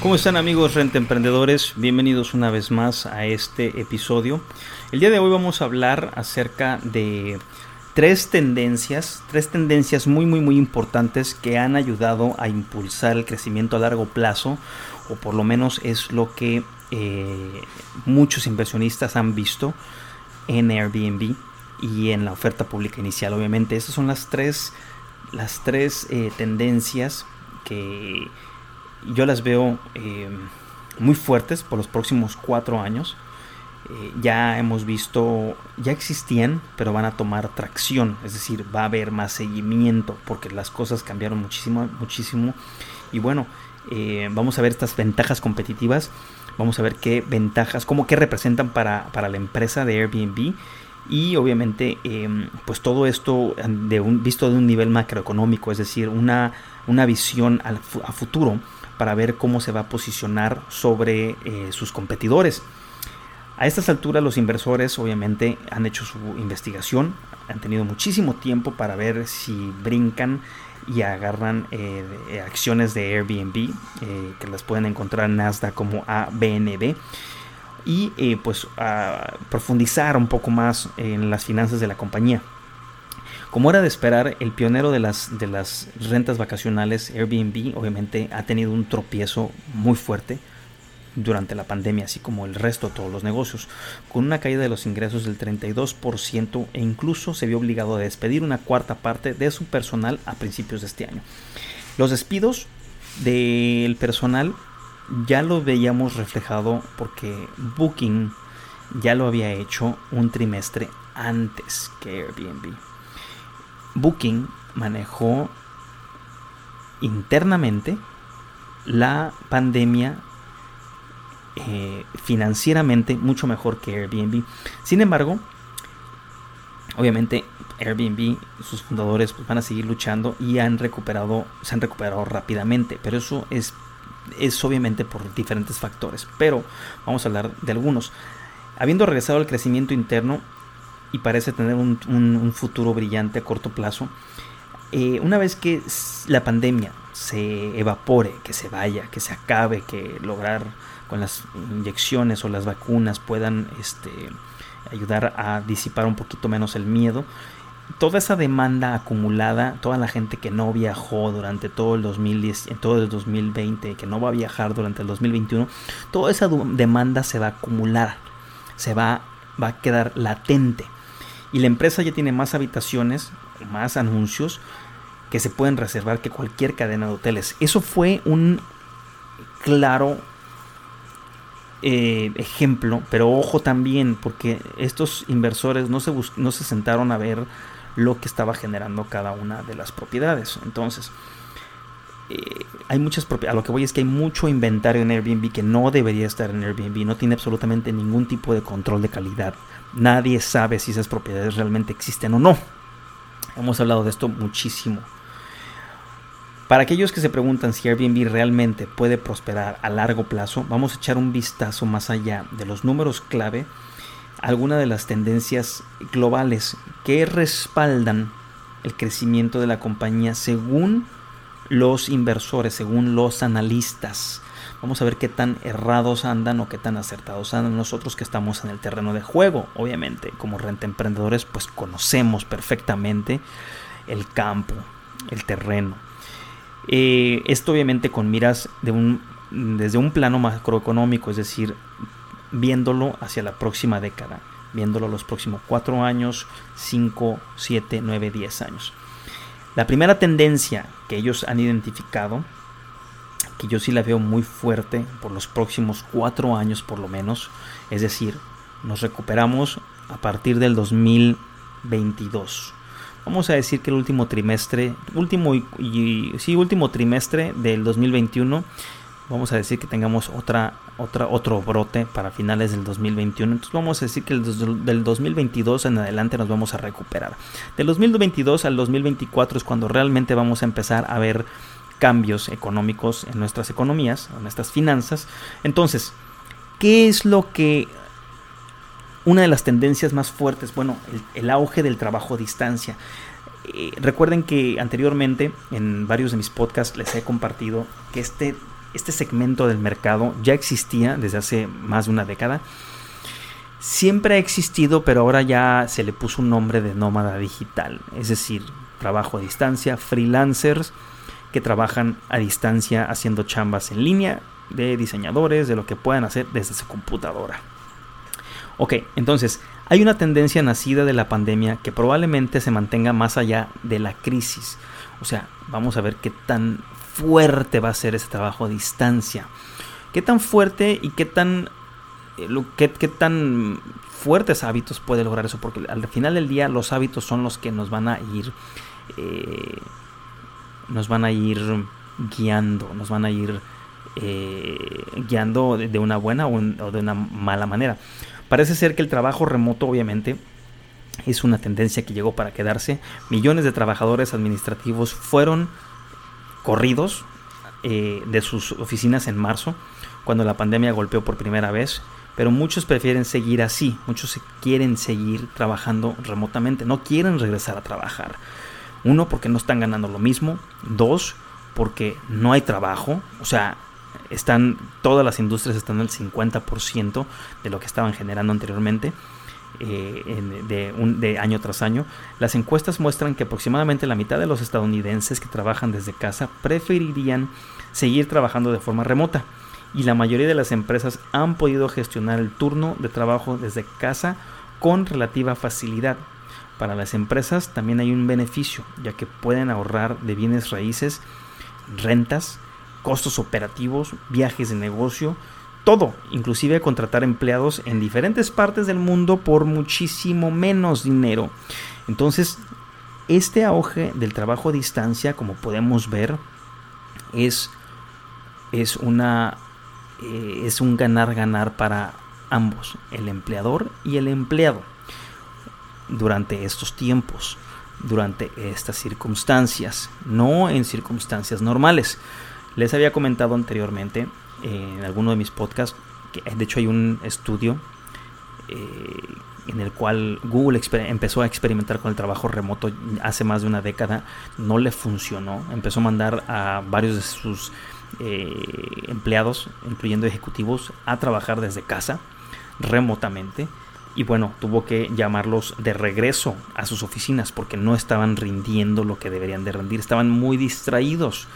¿Cómo están amigos renta emprendedores? Bienvenidos una vez más a este episodio. El día de hoy vamos a hablar acerca de tres tendencias, tres tendencias muy muy muy importantes que han ayudado a impulsar el crecimiento a largo plazo o por lo menos es lo que eh, muchos inversionistas han visto en Airbnb y en la oferta pública inicial. Obviamente, estas son las tres, las tres eh, tendencias que yo las veo eh, muy fuertes por los próximos cuatro años. Eh, ya hemos visto, ya existían, pero van a tomar tracción, es decir, va a haber más seguimiento porque las cosas cambiaron muchísimo, muchísimo. Y bueno, eh, vamos a ver estas ventajas competitivas, vamos a ver qué ventajas, cómo qué representan para, para la empresa de Airbnb y obviamente eh, pues todo esto de un, visto de un nivel macroeconómico, es decir, una, una visión al a futuro para ver cómo se va a posicionar sobre eh, sus competidores. A estas alturas los inversores obviamente han hecho su investigación, han tenido muchísimo tiempo para ver si brincan y agarran eh, acciones de Airbnb, eh, que las pueden encontrar en Nasdaq como ABNB, y pues a profundizar un poco más en las finanzas de la compañía. Como era de esperar, el pionero de las, de las rentas vacacionales, Airbnb, obviamente ha tenido un tropiezo muy fuerte durante la pandemia, así como el resto de todos los negocios, con una caída de los ingresos del 32% e incluso se vio obligado a despedir una cuarta parte de su personal a principios de este año. Los despidos del personal ya lo veíamos reflejado porque Booking ya lo había hecho un trimestre antes que Airbnb. Booking manejó internamente la pandemia eh, financieramente mucho mejor que Airbnb. Sin embargo, obviamente Airbnb, sus fundadores pues, van a seguir luchando y han recuperado, se han recuperado rápidamente, pero eso es, es obviamente por diferentes factores. Pero vamos a hablar de algunos. Habiendo regresado al crecimiento interno y parece tener un, futuro brillante a corto plazo, eh, una vez que la pandemia se evapore, que se vaya, que se acabe, que lograr con las inyecciones o las vacunas puedan este, ayudar a disipar un poquito menos el miedo, toda esa demanda acumulada, toda la gente que no viajó durante todo el 2010, en todo el 2020, que no va a viajar durante el 2021, toda esa demanda se va a acumular, se va, va a quedar latente. Y la empresa ya tiene más habitaciones, más anuncios que se pueden reservar que cualquier cadena de hoteles. Eso fue un claro eh, ejemplo, pero ojo también, porque estos inversores no se, no se sentaron a ver lo que estaba generando cada una de las propiedades. Entonces, eh, hay muchas propiedades. A lo que voy es que hay mucho inventario en Airbnb que no debería estar en Airbnb, no tiene absolutamente ningún tipo de control de calidad. Nadie sabe si esas propiedades realmente existen o no. Hemos hablado de esto muchísimo. Para aquellos que se preguntan si Airbnb realmente puede prosperar a largo plazo, vamos a echar un vistazo más allá de los números clave, algunas de las tendencias globales que respaldan el crecimiento de la compañía según los inversores, según los analistas. Vamos a ver qué tan errados andan o qué tan acertados andan nosotros que estamos en el terreno de juego. Obviamente, como renta emprendedores, pues conocemos perfectamente el campo, el terreno. Eh, esto obviamente con miras de un, desde un plano macroeconómico, es decir, viéndolo hacia la próxima década, viéndolo los próximos 4 años, 5, 7, 9, 10 años. La primera tendencia que ellos han identificado, que yo sí la veo muy fuerte por los próximos 4 años por lo menos, es decir, nos recuperamos a partir del 2022 vamos a decir que el último trimestre, último y, y- sí, último trimestre del 2021 vamos a decir que tengamos otra, otra, otro brote para finales del 2021. Entonces vamos a decir que el, del 2022 en adelante nos vamos a recuperar. Del 2022 al 2024 es cuando realmente vamos a empezar a ver cambios económicos en nuestras economías, en nuestras finanzas. Entonces, ¿qué es lo que una de las tendencias más fuertes? Bueno, el, el auge del trabajo a distancia. Eh, recuerden que anteriormente en varios de mis podcasts les he compartido que este, este segmento del mercado ya existía desde hace más de una década. Siempre ha existido, pero ahora ya se le puso un nombre de nómada digital, es decir, trabajo a distancia, freelancers que trabajan a distancia haciendo chambas en línea de diseñadores, de lo que puedan hacer desde su computadora. Ok, entonces hay una tendencia nacida de la pandemia que probablemente se mantenga más allá de la crisis. O sea, vamos a ver qué tan fuerte va a ser ese trabajo a distancia. Qué tan fuerte y qué tan, eh, qué, tan fuertes hábitos puede lograr eso. Porque al final del día los hábitos son los que nos van a ir... Eh, nos van a ir guiando, nos van a ir eh, guiando de, una buena o de una mala manera. Parece ser que el trabajo remoto obviamente es una tendencia que llegó para quedarse. Millones de trabajadores administrativos fueron corridos eh, de sus oficinas en marzo, cuando la pandemia golpeó por primera vez. Pero muchos prefieren seguir así, muchos quieren seguir trabajando remotamente, no quieren regresar a trabajar. Uno, porque no están ganando lo mismo. Dos, porque no hay trabajo. O sea, están todas las industrias están al 50% de lo que estaban generando anteriormente eh, de, año tras año. Las encuestas muestran que aproximadamente la mitad de los estadounidenses que trabajan desde casa preferirían seguir trabajando de forma remota y la mayoría de las empresas han podido gestionar el turno de trabajo desde casa con relativa facilidad. Para las empresas también hay un beneficio, ya que pueden ahorrar de bienes raíces, rentas, costos operativos, viajes de negocio, todo, inclusive contratar empleados en diferentes partes del mundo por muchísimo menos dinero. Entonces, este auge del trabajo a distancia, como podemos ver, es, es, una, eh, es un ganar-ganar para ambos, el empleador y el empleado, durante estos tiempos, durante estas circunstancias, no en circunstancias normales. Les había comentado anteriormente eh, en alguno de mis podcasts que de hecho hay un estudio eh, en el cual Google empezó a experimentar con el trabajo remoto hace más de una década, no le funcionó, empezó a mandar a varios de sus eh, empleados, incluyendo ejecutivos, a trabajar desde casa remotamente. Y bueno, tuvo que llamarlos de regreso a sus oficinas porque no estaban rindiendo lo que deberían de rendir, estaban muy distraídos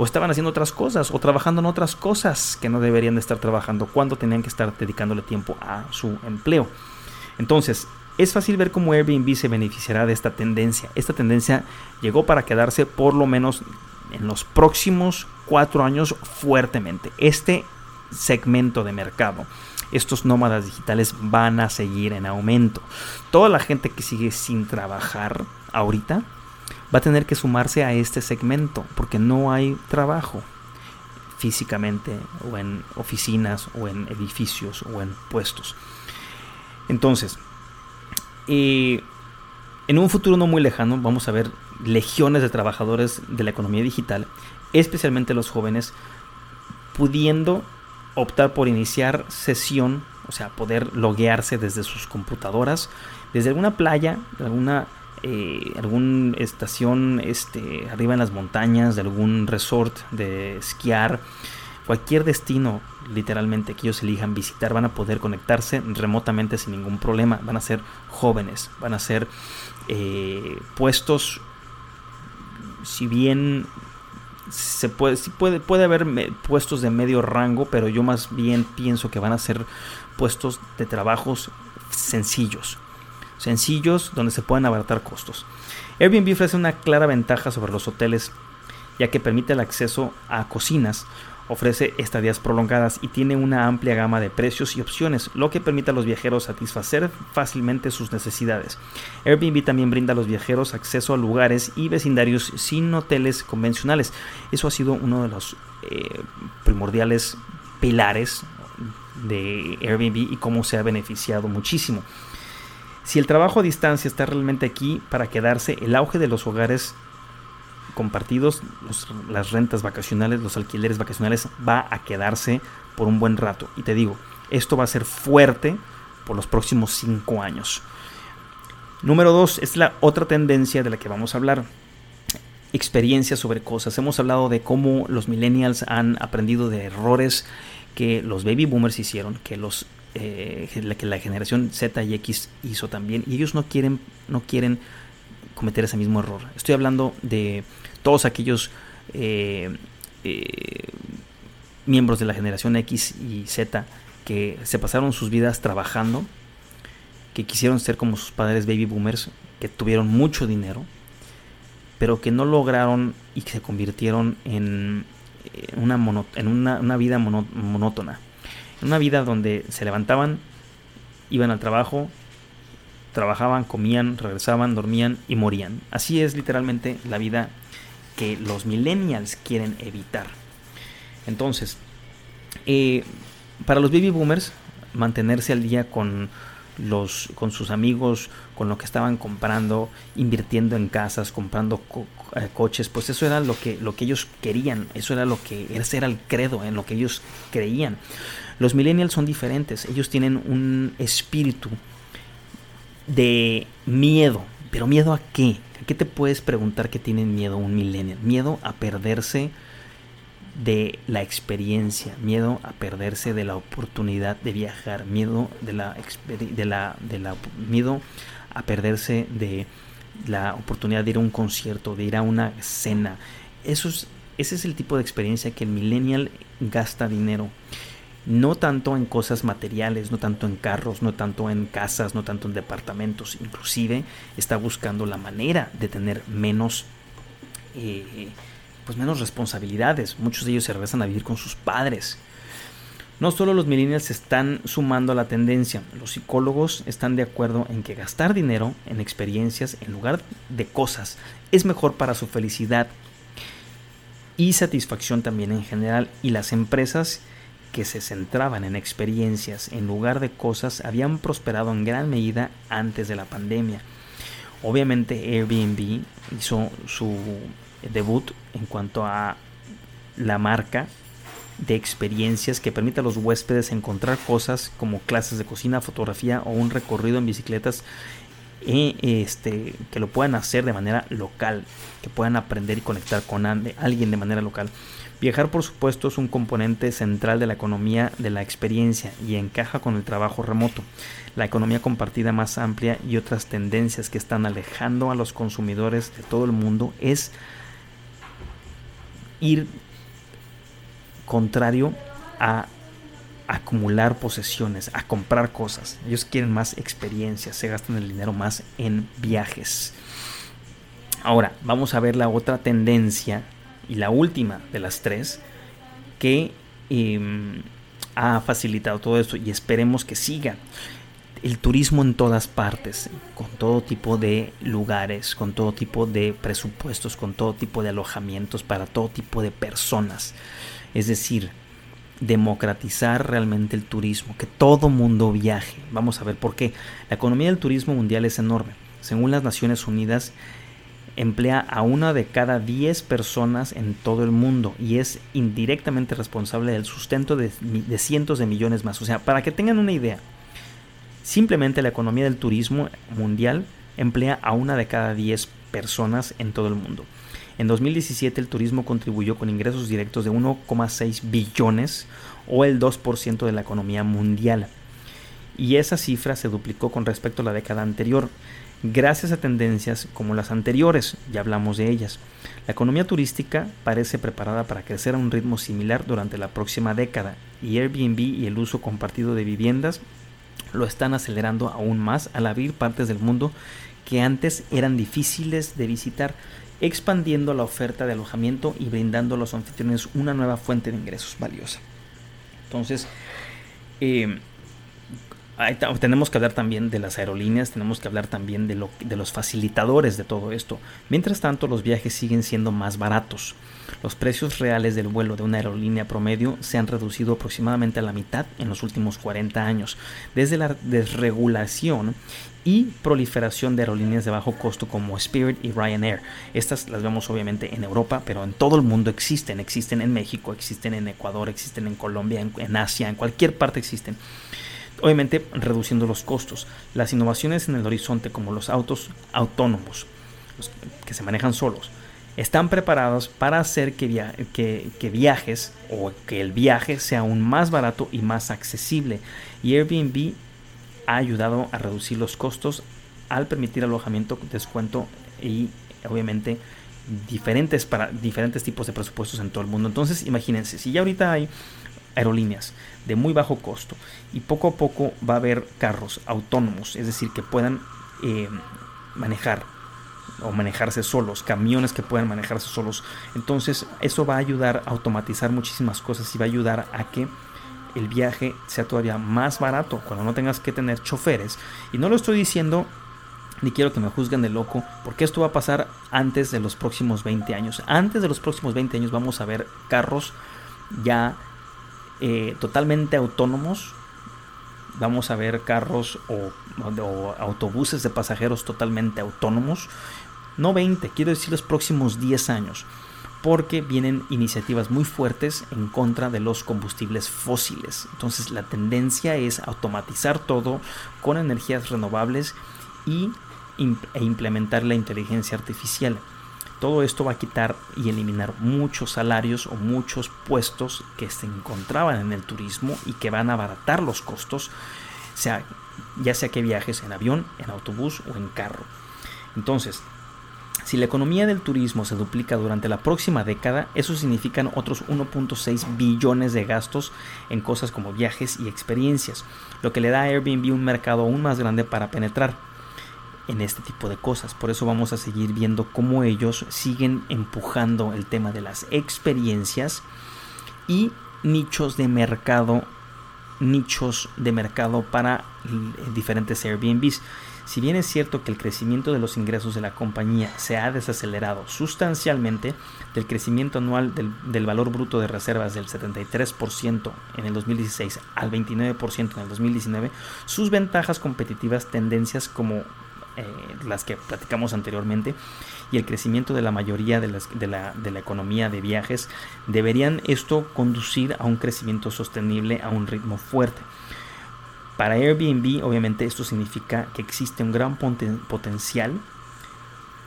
o estaban haciendo otras cosas o trabajando en otras cosas que no deberían de estar trabajando cuando tenían que estar dedicándole tiempo a su empleo. Entonces, es fácil ver cómo Airbnb se beneficiará de esta tendencia. Esta tendencia llegó para quedarse por lo menos en los próximos cuatro años fuertemente. Este segmento de mercado, estos nómadas digitales van a seguir en aumento. Toda la gente que sigue sin trabajar ahorita va a tener que sumarse a este segmento porque no hay trabajo físicamente o en oficinas o en edificios o en puestos. Entonces, en un futuro no muy lejano vamos a ver legiones de trabajadores de la economía digital, especialmente los jóvenes, pudiendo optar por iniciar sesión, o sea, poder loguearse desde sus computadoras, desde alguna playa, alguna eh, alguna estación este, arriba en las montañas, de algún resort de esquiar, cualquier destino literalmente que ellos elijan visitar, van a poder conectarse remotamente sin ningún problema. Van a ser jóvenes, van a ser eh, puestos, si bien se puede, puede, puede haber puestos de medio rango, pero yo más bien pienso que van a ser puestos de trabajos sencillos sencillos donde se pueden abaratar costos. Airbnb ofrece una clara ventaja sobre los hoteles ya que permite el acceso a cocinas ofrece estadías prolongadas y tiene una amplia gama de precios y opciones, lo que permite a los viajeros satisfacer fácilmente sus necesidades. Airbnb también brinda a los viajeros acceso a lugares y vecindarios sin hoteles convencionales. Eso ha sido uno de los eh, primordiales pilares de Airbnb y cómo se ha beneficiado muchísimo. Si el trabajo a distancia está realmente aquí para quedarse, el auge de los hogares compartidos, las rentas vacacionales, los alquileres vacacionales, va a quedarse por un buen rato. Y te digo, esto va a ser fuerte por los próximos cinco años. Número dos, es la otra tendencia de la que vamos a hablar. Experiencias sobre cosas. Hemos hablado de cómo los millennials han aprendido de errores que los baby boomers hicieron, que los eh, que la generación Z y X hizo también, y ellos no quieren, no quieren cometer ese mismo error. Estoy hablando de todos aquellos eh, eh, miembros de la generación X y Z que se pasaron sus vidas trabajando, que quisieron ser como sus padres baby boomers, que tuvieron mucho dinero, pero que no lograron y que se convirtieron en una, en una, vida monótona. Una vida donde se levantaban, iban al trabajo, trabajaban, comían, regresaban, dormían y morían. Así es literalmente la vida que los millennials quieren evitar. Entonces, eh, para los baby boomers, mantenerse al día con los con sus amigos, con lo que estaban comprando, invirtiendo en casas, comprando eh, coches, pues eso era lo que lo que ellos querían, eso era lo que era el credo en lo que ellos creían. Los millennials son diferentes, ellos tienen un espíritu de miedo. ¿Pero miedo a qué? ¿A qué te puedes preguntar que tienen miedo un millennial? Miedo a perderse de la experiencia, miedo a perderse de la oportunidad de viajar, miedo de la, de la, de la miedo a perderse de la oportunidad de ir a un concierto, de ir a una cena. Eso es, ese es el tipo de experiencia que el millennial gasta dinero no tanto en cosas materiales, no tanto en carros, no tanto en casas, no tanto en departamentos, inclusive está buscando la manera de tener menos, eh, pues menos responsabilidades. Muchos de ellos se regresan a vivir con sus padres. No solo los millennials se están sumando a la tendencia, los psicólogos están de acuerdo en que gastar dinero en experiencias en lugar de cosas es mejor para su felicidad y satisfacción también en general y las empresas que se centraban en experiencias en lugar de cosas habían prosperado en gran medida antes de la pandemia. Obviamente Airbnb hizo su debut en cuanto a la marca de experiencias que permite a los huéspedes encontrar cosas como clases de cocina, fotografía o un recorrido en bicicletas eh, este, que lo puedan hacer de manera local, que puedan aprender y conectar con alguien de manera local. Viajar, por supuesto, es un componente central de la economía de la experiencia y encaja con el trabajo remoto, la economía compartida más amplia y otras tendencias que están alejando a los consumidores de todo el mundo es ir contrario a acumular posesiones, a comprar cosas. Ellos quieren más experiencias, se gastan el dinero más en viajes. Ahora, vamos a ver la otra tendencia y la última de las tres que em, ha facilitado todo esto y esperemos que siga. El turismo en todas partes, con todo tipo de lugares, con todo tipo de presupuestos, con todo tipo de alojamientos para todo tipo de personas. Es decir, democratizar realmente el turismo, que todo mundo viaje. Vamos a ver por qué. La economía del turismo mundial es enorme. Según las Naciones Unidas, emplea a una de cada 10 personas en todo el mundo y es indirectamente responsable del sustento de, cientos de millones más. O sea, para que tengan una idea, simplemente la economía del turismo mundial emplea a una de cada 10 personas en todo el mundo. En 2017 el turismo contribuyó con ingresos directos de 1,6 billones o el 2% de la economía mundial. Y esa cifra se duplicó con respecto a la década anterior gracias a tendencias como las anteriores, ya hablamos de ellas. La economía turística parece preparada para crecer a un ritmo similar durante la próxima década y Airbnb y el uso compartido de viviendas lo están acelerando aún más al abrir partes del mundo que antes eran difíciles de visitar. expandiendo la oferta de alojamiento y brindando a los anfitriones una nueva fuente de ingresos valiosa. Entonces, eh, tenemos que hablar también de las aerolíneas, tenemos que hablar también de, los facilitadores de todo esto. Mientras tanto, los viajes siguen siendo más baratos. Los precios reales del vuelo de una aerolínea promedio se han reducido aproximadamente a la mitad en los últimos 40 años. Desde la desregulación y proliferación de aerolíneas de bajo costo como Spirit y Ryanair. Estas las vemos obviamente en Europa, pero en todo el mundo existen. Existen en México, existen en Ecuador, existen en Colombia, en, Asia, en cualquier parte existen. Obviamente reduciendo los costos. Las innovaciones en el horizonte como los autos autónomos, que se manejan solos, están preparados para hacer que, que, viajes o que el viaje sea aún más barato y más accesible. Y Airbnb ha ayudado a reducir los costos al permitir alojamiento, descuento y obviamente diferentes para diferentes tipos de presupuestos en todo el mundo. Entonces, imagínense, si ya ahorita hay aerolíneas de muy bajo costo y poco a poco va a haber carros autónomos, es decir, que puedan eh, manejar o manejarse solos, camiones que puedan manejarse solos. Entonces, eso va a ayudar a automatizar muchísimas cosas y va a ayudar a que el viaje sea todavía más barato cuando no tengas que tener choferes. Y no lo estoy diciendo ni quiero que me juzguen de loco, porque esto va a pasar antes de los próximos 20 años. Antes de los próximos 20 años vamos a ver carros ya eh, totalmente autónomos. Vamos a ver carros o, o, autobuses de pasajeros totalmente autónomos. No 20, quiero decir los próximos 10 años porque vienen iniciativas muy fuertes en contra de los combustibles fósiles. Entonces la tendencia es automatizar todo con energías renovables y, e implementar la inteligencia artificial. Todo esto va a quitar y eliminar muchos salarios o muchos puestos que se encontraban en el turismo y que van a abaratar los costos, sea, ya sea que viajes en avión, en autobús o en carro. Entonces, si la economía del turismo se duplica durante la próxima década, eso significa otros 1.6 billones de gastos en cosas como viajes y experiencias, lo que le da a Airbnb un mercado aún más grande para penetrar en este tipo de cosas. Por eso vamos a seguir viendo cómo ellos siguen empujando el tema de las experiencias y nichos de mercado, nichos de mercado para diferentes Airbnbs. Si bien es cierto que el crecimiento de los ingresos de la compañía se ha desacelerado sustancialmente del crecimiento anual del, valor bruto de reservas del 73% en el 2016 al 29% en el 2019, sus ventajas competitivas, tendencias como eh, las que platicamos anteriormente y el crecimiento de la mayoría de, de, la, de la economía de viajes deberían esto conducir a un crecimiento sostenible a un ritmo fuerte. Para Airbnb, obviamente, esto significa que existe un gran potencial,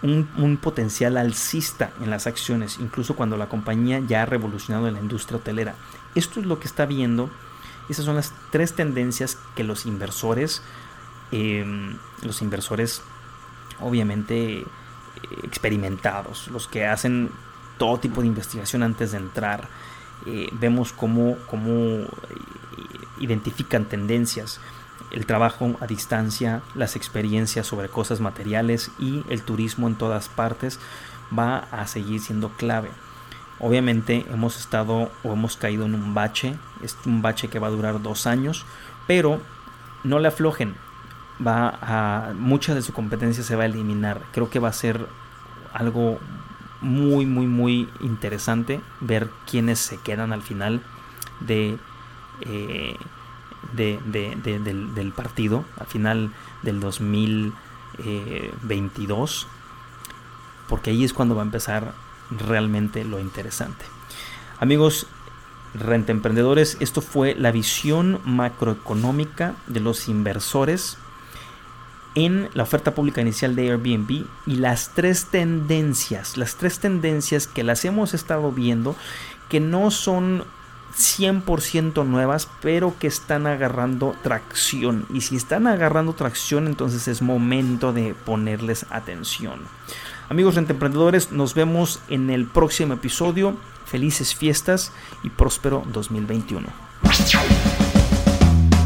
un, potencial alcista en las acciones, incluso cuando la compañía ya ha revolucionado en la industria hotelera. Esto es lo que está viendo. Esas son las tres tendencias que los inversores, em, los inversores, obviamente experimentados, los que hacen todo tipo de investigación antes de entrar, eh, vemos cómo, cómo identifican tendencias, el trabajo a distancia, las experiencias sobre cosas materiales y el turismo en todas partes va a seguir siendo clave. Obviamente hemos estado o hemos caído en un bache, es un bache que va a durar dos años, pero no le aflojen, va a mucha de su competencia se va a eliminar. Creo que va a ser algo muy muy muy interesante ver quiénes se quedan al final de eh, del, partido al final del 2022 porque ahí es cuando va a empezar realmente lo interesante amigos renta emprendedores esto fue la visión macroeconómica de los inversores en la oferta pública inicial de Airbnb y las tres tendencias, las tres tendencias que las hemos estado viendo que no son 100% nuevas, pero que están agarrando tracción. Y si están agarrando tracción, entonces es momento de ponerles atención. Amigos emprendedores, nos vemos en el próximo episodio. Felices fiestas y próspero 2021.